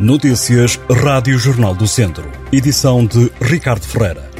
Notícias Rádio Jornal do Centro. Edição de Ricardo Ferreira.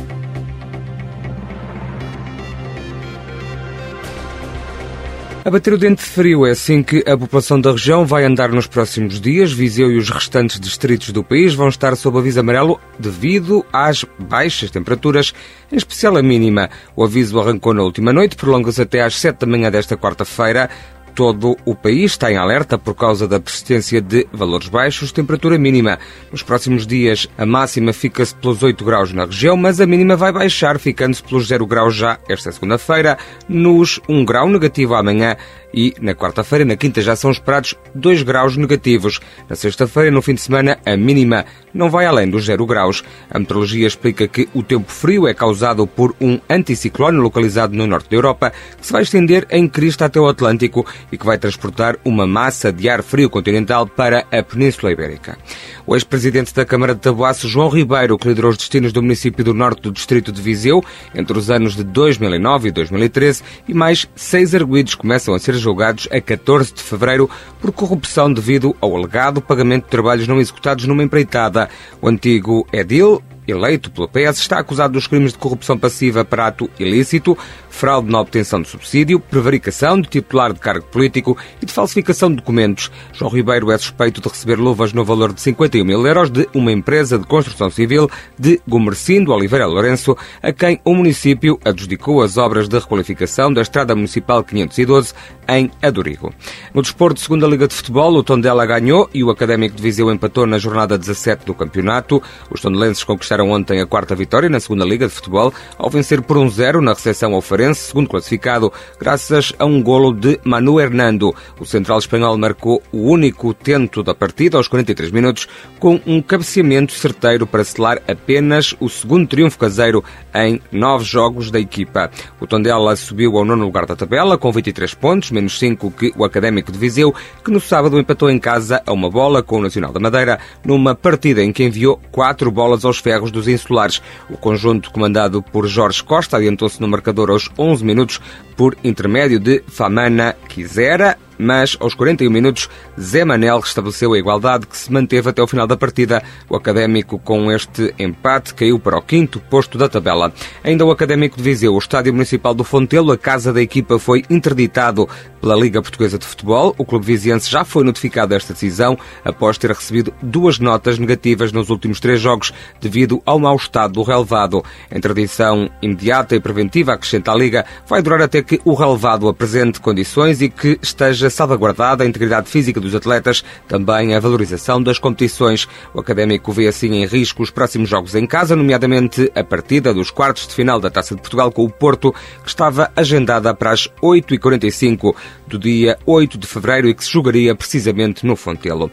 A bater o dente frio é assim que a população da região vai andar nos próximos dias. Viseu e os restantes distritos do país vão estar sob aviso amarelo devido às baixas temperaturas, em especial a mínima. O aviso arrancou na última noite, prolonga-se até às 7 da manhã desta quarta-feira. Todo o país está em alerta por causa da persistência de valores baixos, temperatura mínima. Nos próximos dias, a máxima fica-se pelos 8 graus na região, mas a mínima vai baixar, ficando-se pelos 0 graus já esta segunda-feira, nos 1 grau negativo amanhã e na quarta-feira na quinta já são esperados 2 graus negativos. Na sexta-feira, no fim de semana, a mínima não vai além dos 0 graus. A meteorologia explica que o tempo frio é causado por um anticiclone localizado no norte da Europa, que se vai estender em crista até o Atlântico e que vai transportar uma massa de ar frio continental para a Península Ibérica. O ex-presidente da Câmara de Taboaço, João Ribeiro, que liderou os destinos do município do norte do distrito de Viseu entre os anos de 2009 e 2013 e mais seis arguídos começam a ser julgados a 14 de fevereiro por corrupção devido ao alegado pagamento de trabalhos não executados numa empreitada. O antigo Edil, eleito pelo PS, está acusado dos crimes de corrupção passiva para ato ilícito, fraude na obtenção de subsídio, prevaricação de titular de cargo político e de falsificação de documentos. João Ribeiro é suspeito de receber luvas no valor de 51 mil euros de uma empresa de construção civil de Gomercindo Oliveira Lourenço, a quem o município adjudicou as obras de requalificação da Estrada Municipal 512 em Adorigo. No desporto de segunda Liga de Futebol, o Tondela ganhou e o Académico de Viseu empatou na jornada 17 do campeonato. Os tondelenses conquistaram ontem a quarta vitória na segunda Liga de Futebol ao vencer por 1-0 na recepção ao Farense segundo classificado, graças a um golo de Manu Hernando. O central espanhol marcou o único tento da partida aos 43 minutos, com um cabeceamento certeiro para selar apenas o segundo triunfo caseiro em nove jogos da equipa. O Tondela subiu ao nono lugar da tabela, com 23 pontos, menos 5 que o Académico de Viseu, que no sábado empatou em casa a uma bola com o Nacional da Madeira, numa partida em que enviou quatro bolas aos ferros dos insulares. O conjunto comandado por Jorge Costa adiantou-se no marcador aos 11 minutos por intermédio de Famana Quisera mas aos 41 minutos Zé Manel restabeleceu a igualdade que se manteve até o final da partida. O Académico, com este empate, caiu para o quinto posto da tabela. Ainda o Académico de Viseu, o Estádio Municipal do Fontelo, a casa da equipa foi interditado pela Liga Portuguesa de Futebol. O clube viziense já foi notificado desta decisão após ter recebido duas notas negativas nos últimos três jogos devido ao mau estado do relevado. A interdição imediata e preventiva, acrescenta a Liga, vai durar até que o relevado apresente condições e que esteja salvaguardada a integridade física dos atletas, também a valorização das competições. O Académico vê assim em risco os próximos jogos em casa, nomeadamente a partida dos quartos de final da Taça de Portugal com o Porto, que estava agendada para as 8h45 do dia 8 de fevereiro e que se jogaria precisamente no Fontelo.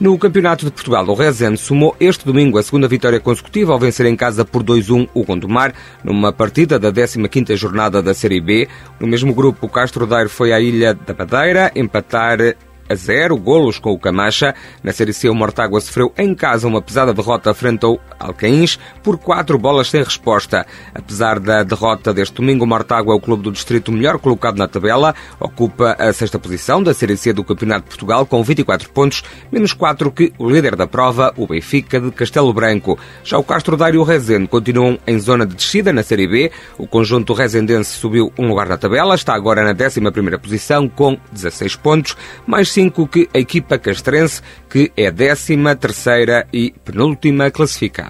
No Campeonato de Portugal, o Rezende somou este domingo a segunda vitória consecutiva ao vencer em casa por 2-1 o Gondomar, numa partida da 15ª jornada da Série B. No mesmo grupo, o Castro Daire foi à Ilha da Madeira empatar a 0, golos com o Camacha. Na Série C, o Mortágua sofreu em casa uma pesada derrota frente ao Alcaíns por 4 bolas sem resposta. Apesar da derrota deste domingo, o Mortágua é o clube do distrito melhor colocado na tabela, ocupa a sexta posição da Série C do Campeonato de Portugal com 24 pontos, menos 4 que o líder da prova, o Benfica de Castelo Branco. Já o Castro Daire e o Rezende continuam em zona de descida na Série B. O conjunto rezendense subiu um lugar na tabela, está agora na 11 primeira posição com 16 pontos, mais 5 5 que a equipa castrense, que é 13 terceira e penúltima classificada.